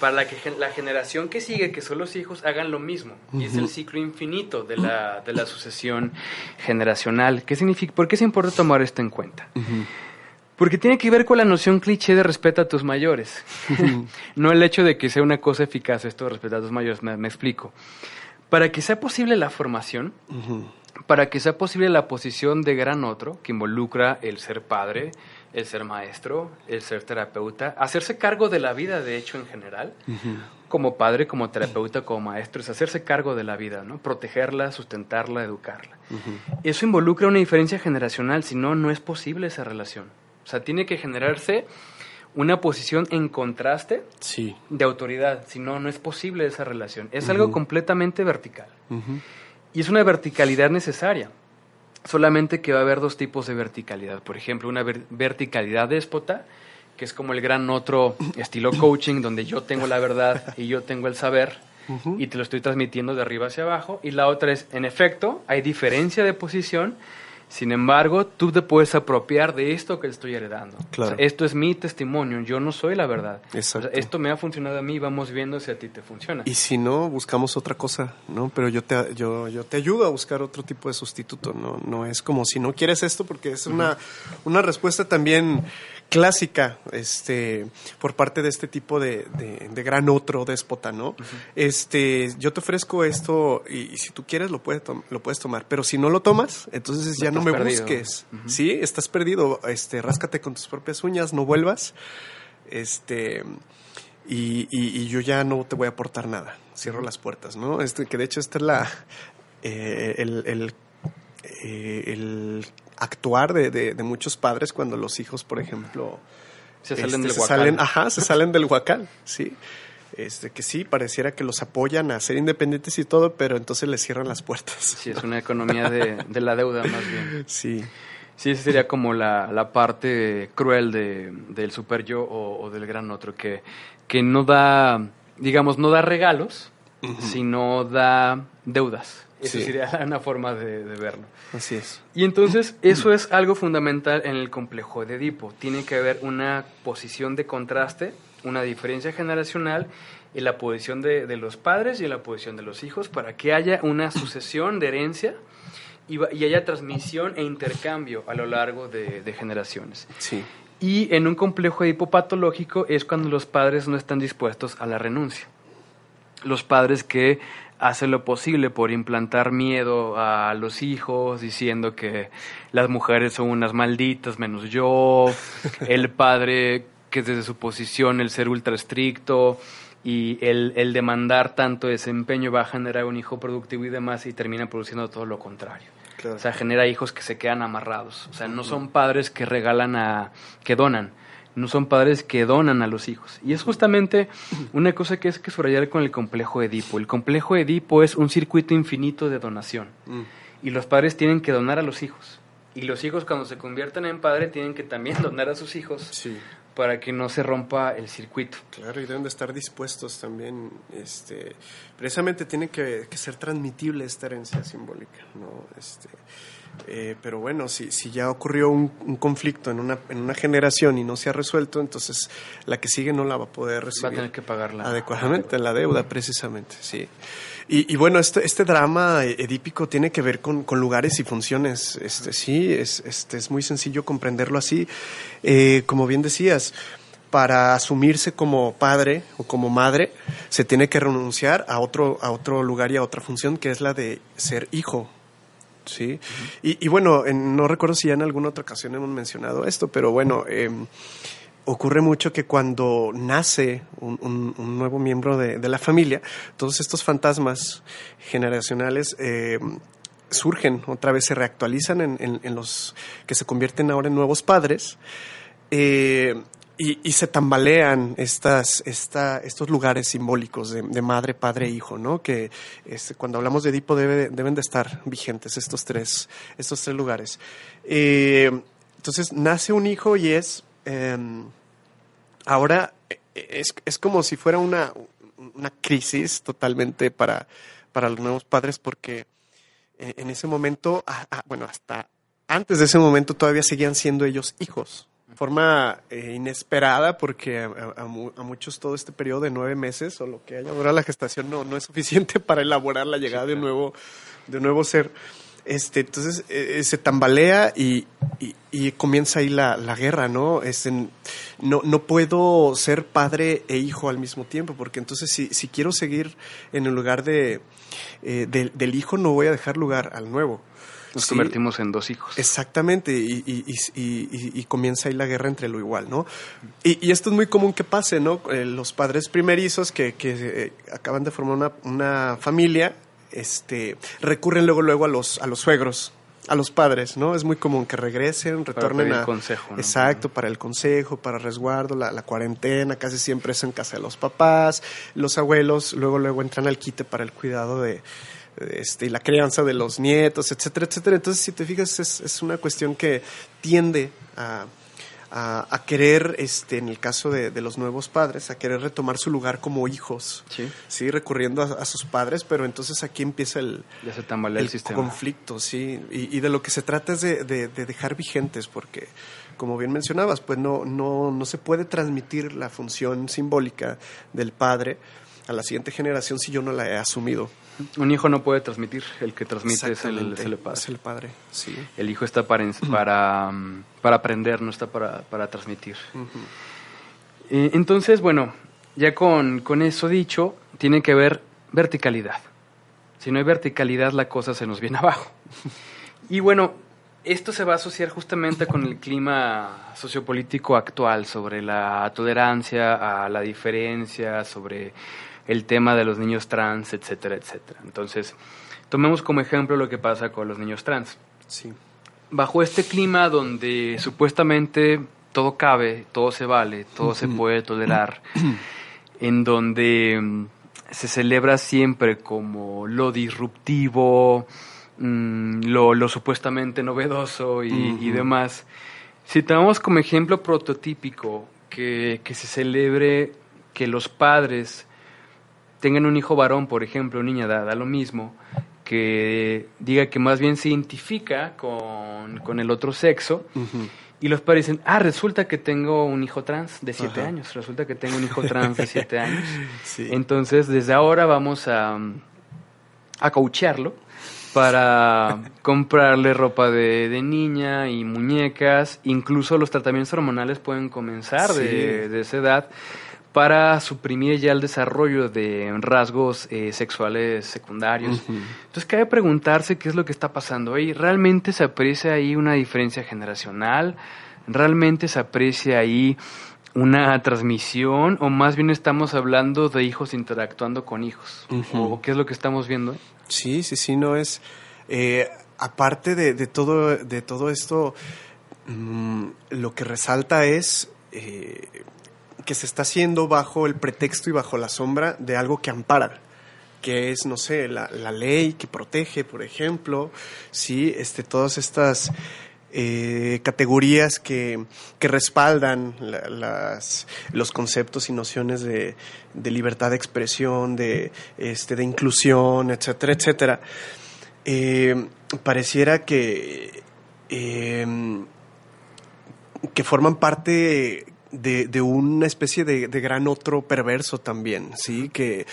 para que la generación que sigue, que son los hijos, hagan lo mismo. Y es el ciclo infinito de la, de la sucesión generacional. ¿Qué significa? ¿Por qué es importante tomar esto en cuenta? Porque tiene que ver con la noción cliché de respeto a tus mayores. no el hecho de que sea una cosa eficaz esto de respetar a tus mayores, me, explico. Para que sea posible la formación, para que sea posible la posición de gran otro, que involucra el ser padre, el ser maestro, el ser terapeuta, hacerse cargo de la vida, de hecho, en general, como padre, como terapeuta, como maestro, es hacerse cargo de la vida, ¿no? Protegerla, sustentarla, educarla. Eso involucra una diferencia generacional, si no, no es posible esa relación. O sea, tiene que generarse una posición en contraste de autoridad, si no, no es posible esa relación. Es algo completamente vertical. Y es una verticalidad necesaria. Solamente que va a haber dos tipos de verticalidad. Por ejemplo, una verticalidad déspota, que es como el gran otro estilo coaching, donde yo tengo la verdad y yo tengo el saber y te lo estoy transmitiendo de arriba hacia abajo. Y la otra es, en efecto, hay diferencia de posición, sin embargo, tú te puedes apropiar de esto que estoy heredando. esto es mi testimonio, yo no soy la verdad. esto me ha funcionado a mí, vamos viendo si a ti te funciona. Y si no, buscamos otra cosa, ¿no? Pero yo te, yo, yo te ayudo a buscar otro tipo de sustituto, ¿no? No es como si no quieres esto, porque es una, una respuesta también clásica este por parte de este tipo de, de, gran otro déspota no este yo te ofrezco esto y, si tú quieres lo puedes lo puedes tomar pero si no lo tomas entonces ya no me busques. Sí estás perdido. Este ráscate con tus propias uñas no vuelvas. Este y, y, yo ya no te voy a aportar nada. Cierro las puertas no este que de hecho esta es la eh, el, el, eh, el actuar de, de, muchos padres cuando los hijos, por ejemplo, se salen este, del huacal. Salen, ajá, se salen del huacal, sí. Este, que sí, pareciera que los apoyan a ser independientes y todo, pero entonces les cierran las puertas. Sí, es una economía de, de la deuda más bien. Sí. Sí, esa sería como la, la parte cruel de, del super yo o, del gran otro, que, que no da, digamos, no da regalos, sino da deudas. Esa sería una forma de, verlo. Así es. Y entonces eso es algo fundamental en el complejo de Edipo. Tiene que haber una posición de contraste, una diferencia generacional en la posición de, los padres y en la posición de los hijos para que haya una sucesión de herencia y, haya transmisión e intercambio a lo largo de, de generaciones. Sí. Y en un complejo Edipo patológico es cuando los padres no están dispuestos a la renuncia. Los padres que hace lo posible por implantar miedo a los hijos, diciendo que las mujeres son unas malditas menos yo, el padre que desde su posición el ser ultra estricto y el, el demandar tanto desempeño va a generar un hijo productivo y demás y termina produciendo todo lo contrario. O sea, genera hijos que se quedan amarrados. O sea, no son padres que regalan a, que donan, no son padres que donan a los hijos. Y es justamente una cosa que es que subrayar con el complejo Edipo. El complejo Edipo es un circuito infinito de donación. Mm. Y los padres tienen que donar a los hijos. Y los hijos cuando se convierten en padre tienen que también donar a sus hijos para que no se rompa el circuito. Claro, y deben de estar dispuestos también, este, precisamente tiene que, que ser transmitible esta herencia simbólica, ¿no? Este, eh, pero bueno, si, si ya ocurrió un, conflicto en una, en una generación y no se ha resuelto, entonces la que sigue no la va a poder recibir. Va a tener que pagarla. Adecuadamente, la deuda, precisamente, sí. Y, y, bueno, este, este drama edípico tiene que ver con, con lugares y funciones. Este, sí, es, este, es muy sencillo comprenderlo así. Eh, como bien decías, para asumirse como padre o como madre, se tiene que renunciar a otro, a otro lugar y a otra función, que es la de ser hijo Sí, y, bueno, no recuerdo si ya en alguna otra ocasión hemos mencionado esto, pero bueno, em, ocurre mucho que cuando nace un, nuevo miembro de, la familia, todos estos fantasmas generacionales em, surgen, otra vez se reactualizan en, los que se convierten ahora en nuevos padres. Eh, y, se tambalean estas, esta, estos lugares simbólicos de, madre, padre, hijo, ¿no? Que este, cuando hablamos de Edipo deben de estar vigentes estos tres, estos tres lugares. Eh, entonces nace un hijo y es em, ahora eh, es, es como si fuera una, una crisis totalmente para, para los nuevos padres porque en, en ese momento, bueno, hasta antes de ese momento todavía seguían siendo ellos hijos. Forma eh, inesperada porque a, a- a mu- a muchos todo este periodo de nueve meses o lo que haya durado la gestación no, no es suficiente para elaborar la llegada de un nuevo, de un nuevo ser. Este, entonces eh, eh, se tambalea y, y- y comienza ahí la, la guerra, ¿no? Es en- no, no puedo ser padre e hijo al mismo tiempo, porque entonces si, si quiero seguir en el lugar de, eh, del, del hijo, no voy a dejar lugar al nuevo. Nos Sí, convertimos en dos hijos. Exactamente, y, y- y- y- comienza ahí la guerra entre lo igual, ¿no? Y, y esto es muy común que pase, ¿no? Eh, los padres primerizos que, que, eh, acaban de formar una, una familia, este, recurren luego, luego a los, a los suegros, a los padres, ¿no? Es muy común que regresen, retornen pedir a... consejo, ¿no? Exacto, para el consejo, para resguardo, la, la cuarentena, casi siempre es en casa de los papás, los abuelos, luego, luego entran al quite para el cuidado de, este, y la crianza de los nietos, etcétera, etcétera. Entonces, si te fijas, es, es una cuestión que tiende a, a, a querer, este, en el caso de, de los nuevos padres, a querer retomar su lugar como hijos, Sí. sí, recurriendo a, a sus padres, pero entonces aquí empieza el, el, conflicto, sí. Y, y de lo que se trata es de, de- de dejar vigentes, porque, como bien mencionabas, pues no, no, no se puede transmitir la función simbólica del padre a la siguiente generación si yo no la he asumido. Un hijo no puede transmitir, el que transmite es el, es el padre. Es el padre, sí. El hijo está para, para, mm, para aprender, no está para, para transmitir. Eh, entonces, bueno, ya con, con eso dicho, tiene que haber verticalidad. Si no hay verticalidad, la cosa se nos viene abajo. Y bueno, esto se va a asociar justamente con el clima sociopolítico actual sobre la tolerancia a la diferencia, sobre el tema de los niños trans, etcétera, etcétera. Entonces, tomemos como ejemplo lo que pasa con los niños trans Sí. bajo este clima donde supuestamente todo cabe, todo se vale, todo se puede tolerar, en donde mm, se celebra siempre como lo disruptivo, mm, lo, lo supuestamente novedoso y, y demás. Si tomamos como ejemplo prototípico que, que se celebre que los padres tengan un hijo varón, por ejemplo, niña, da, da lo mismo, que diga que más bien se identifica con, con el otro sexo, y los padres dicen, ah, resulta que tengo un hijo trans de 7 Ajá. años, resulta que tengo un hijo trans de 7 años. Sí. Entonces, desde ahora vamos a, a coachearlo para comprarle ropa de, de niña y muñecas. Incluso los tratamientos hormonales pueden comenzar Sí. de, de esa edad para suprimir ya el desarrollo de rasgos eh, sexuales secundarios. Entonces cabe preguntarse qué es lo que está pasando ahí. ¿Realmente se aprecia ahí una diferencia generacional? ¿Realmente se aprecia ahí una transmisión? ¿O más bien estamos hablando de hijos interactuando con hijos? ¿O qué es lo que estamos viendo? Sí, sí, sí, no es. eh, aparte de, de todo, de todo esto, mm, lo que resalta es eh, que se está haciendo bajo el pretexto y bajo la sombra de algo que ampara que es, no sé, la, la ley que protege, por ejemplo, sí, este, todas estas eh, categorías que, que respaldan la- las, los conceptos y nociones de, de libertad de expresión, de, este, de inclusión, etcétera, etcétera. Eh, pareciera que, eh, que forman parte de, de una especie de, de gran otro perverso también, ¿sí? Que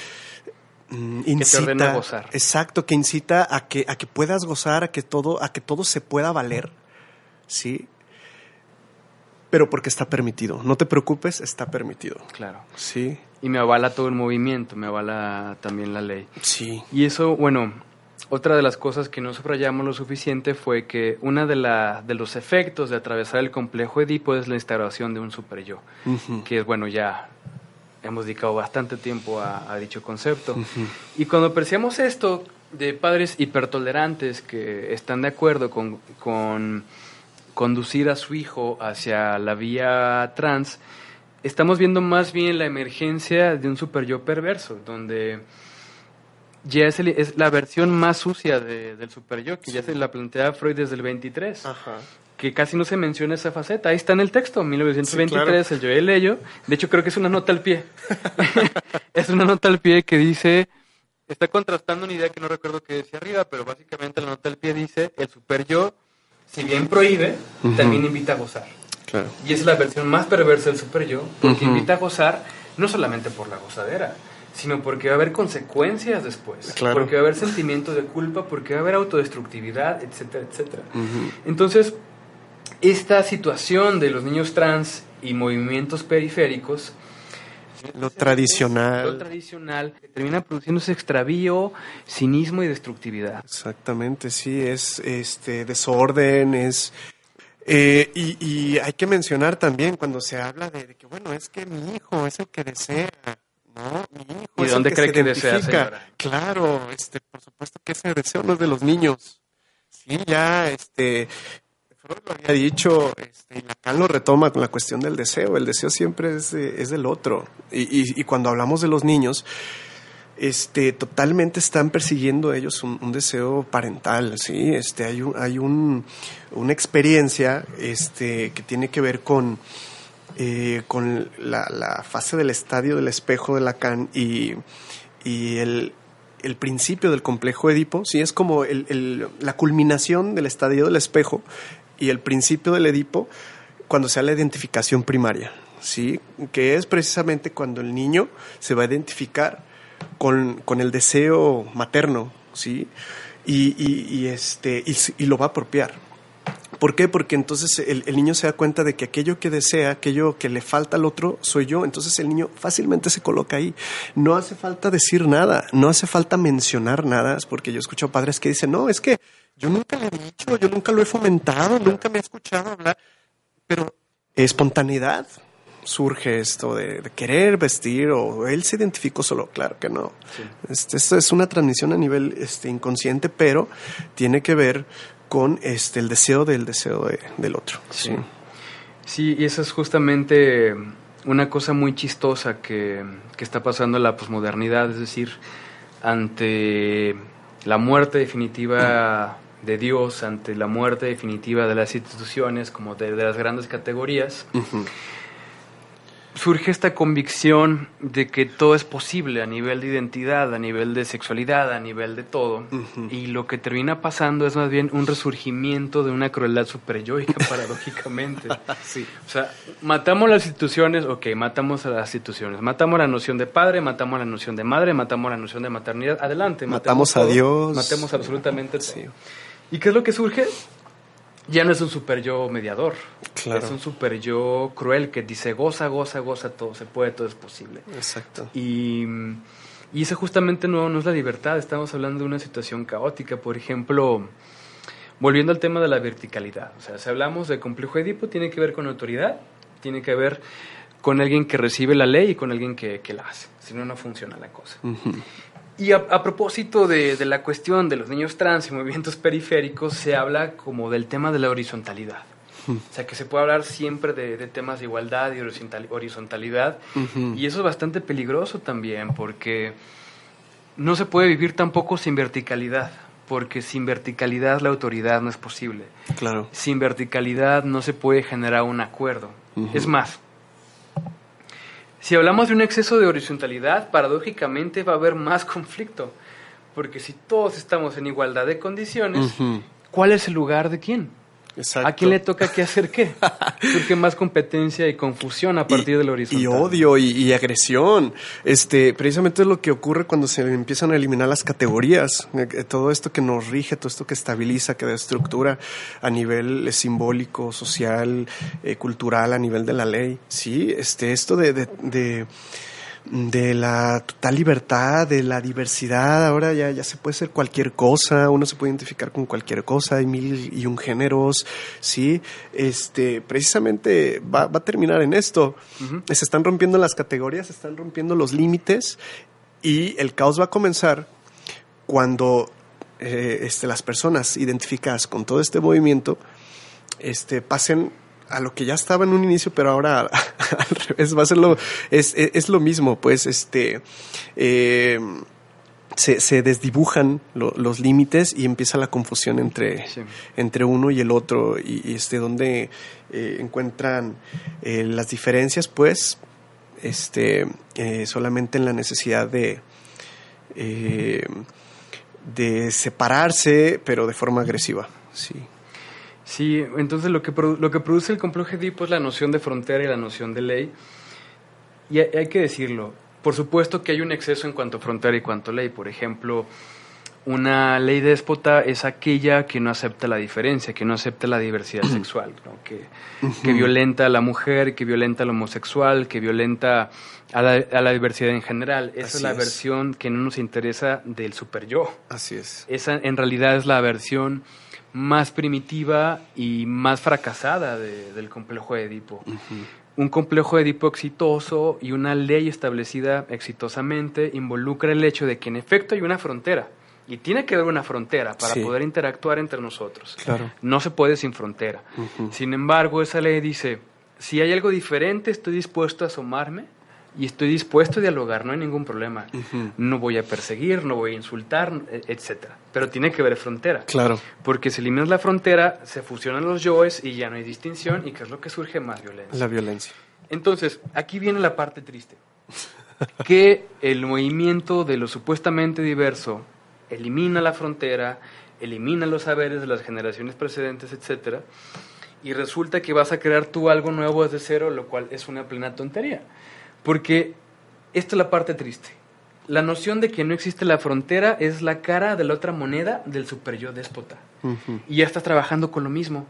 mm, incita, ordena gozar. exacto, que incita a que, a que puedas gozar, a que todo, a que todo se pueda valer, ¿sí? Pero porque está permitido. No te preocupes, está permitido. Claro. Sí, Y me avala todo el movimiento, me avala también la ley. sí. Y eso, bueno, otra de las cosas que no subrayamos lo suficiente fue que una de, la, de los efectos de atravesar el complejo Edipo es la instauración de un super yo, que es, bueno, ya hemos dedicado bastante tiempo a, a dicho concepto. Y cuando apreciamos esto de padres hipertolerantes que están de acuerdo con, con conducir a su hijo hacia la vía trans, estamos viendo más bien la emergencia de un super yo perverso, donde ya es, el- es la versión más sucia de- del super yo, que ya se la plantea Freud desde el 23, Ajá. que casi no se menciona esa faceta. Ahí está en el texto, 1923, el Joel Leyo. De hecho, creo que es una nota al pie. es una nota al pie que dice, está contrastando una idea que no recuerdo que decía arriba, pero básicamente la nota al pie dice, el super yo, si bien prohíbe, también invita a gozar. Y es la versión más perversa del super yo, porque invita a gozar no solamente por la gozadera, sino porque va a haber consecuencias después, porque va a haber sentimiento de culpa, porque va a haber autodestructividad, etcétera, etcétera. Entonces, esta situación de los niños trans y movimientos periféricos, lo tradicional. Lo tradicional termina produciéndose extravío, cinismo y destructividad. Exactamente, sí, es este desorden, es eh, y, hay que mencionar también cuando se habla de, que, bueno, es que mi hijo es el que desea, ¿no? Mi hijo ¿Y es dónde el cree que, desea, Claro, este, por supuesto que ese deseo no es de los niños. Sí, ya, este, Freud lo había dicho, este, y Lacan lo retoma con la cuestión del deseo. El deseo siempre es, es del otro. Y, y cuando hablamos de los niños, este, totalmente están persiguiendo ellos un, deseo parental, ¿sí? Este, hay un, hay un, una experiencia este, que tiene que ver con, eh, con la, fase del estadio del espejo de Lacan y, y el, el principio del complejo Edipo, ¿sí? Es como el, la culminación del estadio del espejo y el principio del Edipo cuando sea la identificación primaria, ¿sí? Que es precisamente cuando el niño se va a identificar con, el deseo materno, ¿sí? Y, este, y, lo va a apropiar. ¿Por qué? Porque entonces el, el, niño se da cuenta de que aquello que desea, aquello que le falta al otro, soy yo. Entonces el niño fácilmente se coloca ahí. No hace falta decir nada, no hace falta mencionar nada, porque yo he escuchado padres que dicen, no, es que yo nunca le he dicho, yo nunca lo he fomentado, nunca me he escuchado hablar, pero espontaneidad, surge esto de, querer vestir o él se identificó solo, claro que no. Este, esto es una transmisión a nivel este, inconsciente, pero tiene que ver con este, el deseo del deseo del otro. Sí. sí. y eso es justamente una cosa muy chistosa que, que está pasando en la posmodernidad, es decir, ante la muerte definitiva de Dios, ante la muerte definitiva de las instituciones, como de, las grandes categorías, surge esta convicción de que todo es posible a nivel de identidad, a nivel de sexualidad, a nivel de todo. Y lo que termina pasando es más bien un resurgimiento de una crueldad superyoica, paradójicamente. sí. O sea, matamos las instituciones, ok, matamos a las instituciones. Matamos la noción de padre, matamos la noción de madre, matamos la noción de maternidad. Adelante. Matamos a Dios. Matemos absolutamente todo. ¿Y qué es lo que surge? Ya no es un super yo mediador. Es un super yo cruel que dice goza, goza, goza, todo se puede, todo es posible. Exacto. Y, y eso justamente no, no es la libertad, estamos hablando de una situación caótica. Por ejemplo, volviendo al tema de la verticalidad. O sea, si hablamos de complejo Edipo, tiene que ver con autoridad, tiene que ver con alguien que recibe la ley y con alguien que, que la hace. Si no, no funciona la cosa. Y a, propósito de, la cuestión de los niños trans y movimientos periféricos, se habla como del tema de la horizontalidad. O sea, que se puede hablar siempre de, temas de igualdad y horizontalidad. Y eso es bastante peligroso también, porque no se puede vivir tampoco sin verticalidad, porque sin verticalidad la autoridad no es posible. Claro. Sin verticalidad no se puede generar un acuerdo. Es más, si hablamos de un exceso de horizontalidad, paradójicamente va a haber más conflicto, porque si todos estamos en igualdad de condiciones, ¿cuál es el lugar de quién? ¿A quién le toca qué hacer qué? Surge más competencia y confusión a partir del horizonte. Y odio y, agresión. Este, precisamente es lo que ocurre cuando se empiezan a eliminar las categorías. Eh, eh, todo esto que nos rige, todo esto que estabiliza, que da estructura a nivel simbólico, social, eh, cultural, a nivel de la ley. Sí, este, esto de, de de la total libertad, de la diversidad. Ahora ya, ya se puede ser cualquier cosa, uno se puede identificar con cualquier cosa, hay mil y un géneros, ¿sí? Este, precisamente va, va a terminar en esto. Se están rompiendo las categorías, se están rompiendo los límites y el caos va a comenzar cuando eh, este, las personas identificadas con todo este movimiento este, pasen a lo que ya estaba en un inicio, pero ahora al revés, va a ser lo, es, es, lo mismo, pues, este, eh, se, se desdibujan los límites y empieza la confusión entre, entre uno y el otro y, este donde eh, encuentran eh, las diferencias pues este solamente en la necesidad de de separarse pero de forma agresiva sí sí entonces lo que lo que produce el complejo Edipo es la noción de frontera y la noción de ley y hay que decirlo por supuesto que hay un exceso en cuanto a frontera y cuanto a ley. Por ejemplo, una ley déspota es aquella que no acepta la diferencia, que no acepta la diversidad sexual, que, que, violenta a la mujer, que violenta al homosexual, que violenta a la, diversidad en general. Esa es la versión que no nos interesa del super yo. Así es. Esa en realidad es la versión más primitiva y más fracasada del complejo de Edipo un complejo de Edipo exitoso y una ley establecida exitosamente involucra el hecho de que en efecto hay una frontera. Y tiene que haber una frontera para poder interactuar entre nosotros. Claro. No se puede sin frontera. Sin embargo, esa ley dice, si hay algo diferente, estoy dispuesto a asomarme y estoy dispuesto a dialogar, no hay ningún problema. No voy a perseguir, no voy a insultar, e, etcétera. Pero tiene que haber frontera. Claro. Porque si eliminas la frontera, se fusionan los yoes y ya no hay distinción y ¿qué es lo que surge? Más violencia. La violencia. Entonces, aquí viene la parte triste. que el movimiento de lo supuestamente diverso elimina la frontera, elimina los saberes de las generaciones precedentes, etcétera, y resulta que vas a crear tú algo nuevo desde cero, lo cual es una plena tontería. Porque esta es la parte triste. La noción de que no existe la frontera es la cara de la otra moneda del super yo déspota. Y ya estás trabajando con lo mismo.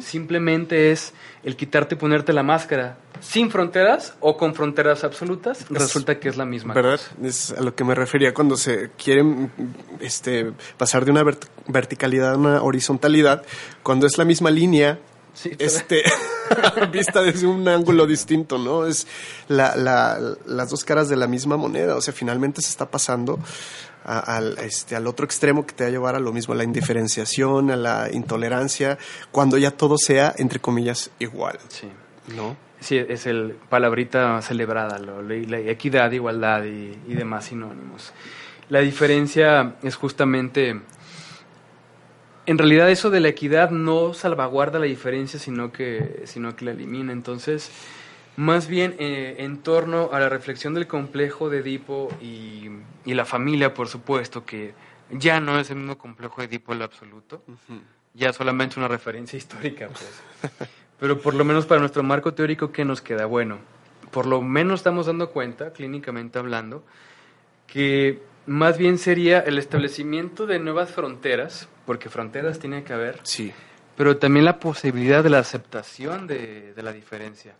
Simplemente es el quitarte y ponerte la máscara sin fronteras o con fronteras absolutas. resulta que es la misma. ¿Verdad? Es a lo que me refería cuando se quieren este, pasar de una verticalidad a una horizontalidad. Cuando es la misma línea, este, vista desde un ángulo distinto, ¿no? Es la, la, las dos caras de la misma moneda. O sea, finalmente se está pasando al, este, al otro extremo que te va a llevar a lo mismo, a la indiferenciación, a la intolerancia, cuando ya todo sea, entre comillas, igual. Sí. ¿No? Sí, es el palabrita celebrada, lo, la equidad, igualdad y, y demás sinónimos. La diferencia es justamente en realidad eso de la equidad no salvaguarda la diferencia, sino que, sino que la elimina. Entonces, más bien eh, en torno a la reflexión del complejo de Edipo y, la familia, por supuesto, que ya no es el mismo complejo de Edipo en lo absoluto, ya solamente una referencia histórica, pues. Pero por lo menos para nuestro marco teórico, ¿qué nos queda? Bueno, por lo menos estamos dando cuenta, clínicamente hablando, que más bien sería el establecimiento de nuevas fronteras, porque fronteras tiene que haber. Sí. Pero también la posibilidad de la aceptación de, la diferencia.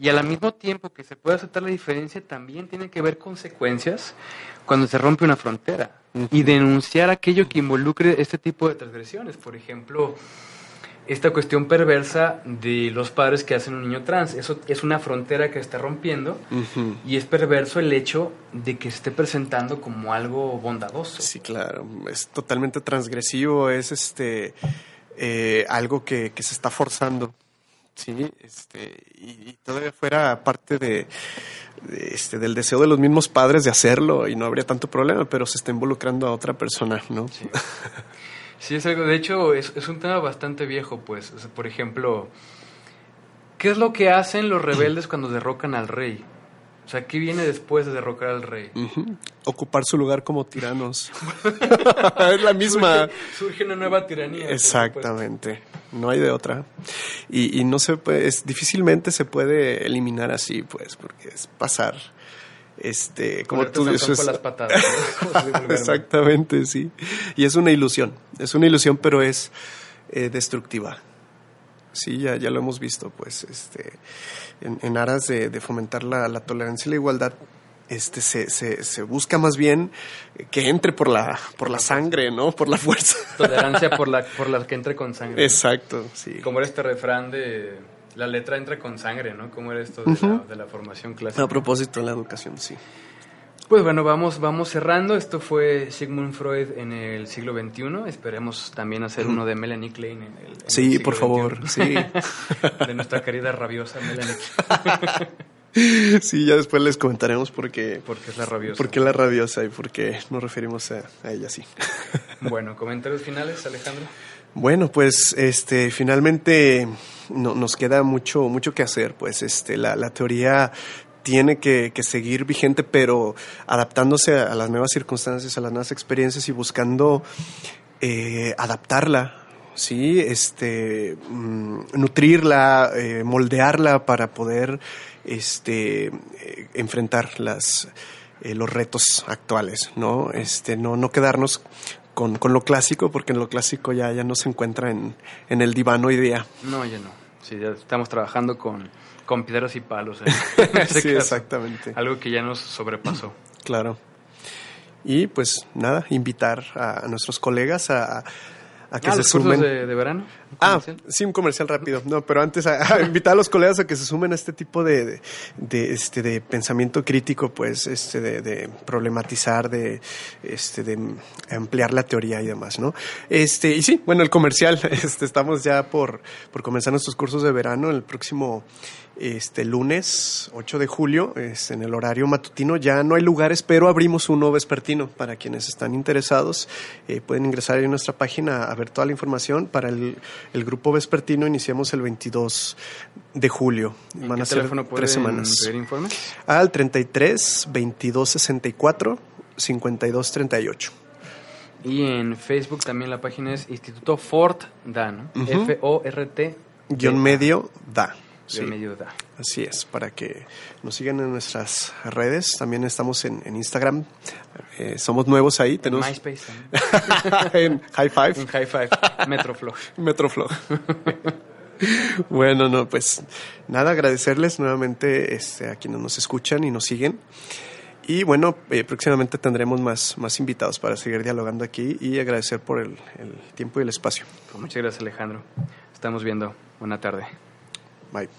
Y al mismo tiempo que se puede aceptar la diferencia, también tiene que haber consecuencias cuando se rompe una frontera. Y denunciar aquello que involucre este tipo de transgresiones. Por ejemplo, esta cuestión perversa de los padres que hacen un niño trans. Eso es una frontera que está rompiendo y es perverso el hecho de que se esté presentando como algo bondadoso. Sí, claro, es totalmente transgresivo, es este eh, algo que, se está forzando. Sí, este, y, todavía fuera parte de, este, del deseo de los mismos padres de hacerlo y no habría tanto problema, pero se está involucrando a otra persona, ¿no? Sí. Sí, es algo, de hecho, es, es un tema bastante viejo, pues. por ejemplo, ¿qué es lo que hacen los rebeldes cuando derrocan al rey? O sea, ¿qué viene después de derrocar al rey? Ocupar su lugar como tiranos. es la misma. Surge, una nueva tiranía. Exactamente. No hay de otra. Y, y no se puede, es, difícilmente se puede eliminar así, pues, porque es pasar este como tú dices las patadas, exactamente sí. Y es una ilusión es una ilusión pero es eh, destructiva. Sí ya ya lo hemos visto pues este en, aras de, fomentar la, tolerancia y la igualdad este se, se, se, busca más bien que entre por la por la sangre no por la fuerza. Tolerancia por la por la que entre con sangre exacto sí. Como era este refrán de la letra entra con sangre, ¿no? ¿Cómo era esto de, la, formación clásica? A propósito de la educación, sí. Pues bueno, vamos, vamos cerrando. Esto fue Sigmund Freud en el siglo XXI. Esperemos también hacer uno de Melanie Klein en el. sí, por favor, sí. de nuestra querida rabiosa Melanie Klein. Sí, ya después les comentaremos por qué. Porque es la rabiosa. Por qué la rabiosa y por qué nos referimos a, a ella así. Bueno, comentarios finales, Alejandro. Bueno, pues este, finalmente no, nos queda mucho, mucho que hacer. Pues este, la, la teoría tiene que, seguir vigente, pero adaptándose a, las nuevas circunstancias, a las nuevas experiencias y buscando eh, adaptarla, sí, este, mm, nutrirla, eh, moldearla para poder este, eh, enfrentar las, los retos actuales, ¿no? Este, no, no quedarnos con, con, lo clásico, porque en lo clásico ya, ya no se encuentra en, en el diván hoy día. No, ya no. Sí, ya estamos trabajando con, con piedras y palos. ¿eh? sí, caso. exactamente. Algo que ya nos sobrepasó. Claro. Y pues nada, invitar a, a nuestros colegas a, a que ah, se los sumen. De, de, verano? Ah, sí, un comercial rápido. No, pero antes a, a, invitar a los colegas a que se sumen a este tipo de, de, de este de pensamiento crítico, pues, este de, de, problematizar, de este de ampliar la teoría y demás, ¿no? Este y sí, bueno, el comercial, este estamos ya por por comenzar nuestros cursos de verano el próximo este lunes 8 de julio es en el horario matutino ya no hay lugares pero abrimos uno vespertino para quienes están interesados eh, pueden ingresar en nuestra página a ver toda la información para el, el grupo vespertino iniciamos el 22 de julio van a ser tres semanas informes? al 33 22 64 52 38 y en Facebook también la página es Instituto Fort Da, ¿no? Uh -huh. F-O-R-T. Guión medio Da. Sí. medio da. Así es, para que nos sigan en nuestras redes. También estamos en, en Instagram. Eh, somos nuevos ahí. En tenemos... MySpace en High Five. En High Five. Metroflow. Metroflow. bueno, no, pues nada, agradecerles nuevamente este, a quienes nos escuchan y nos siguen. Y bueno, eh, próximamente tendremos más, más invitados para seguir dialogando aquí y agradecer por el, el tiempo y el espacio. Pues muchas gracias, Alejandro. Estamos viendo. Buena tarde. might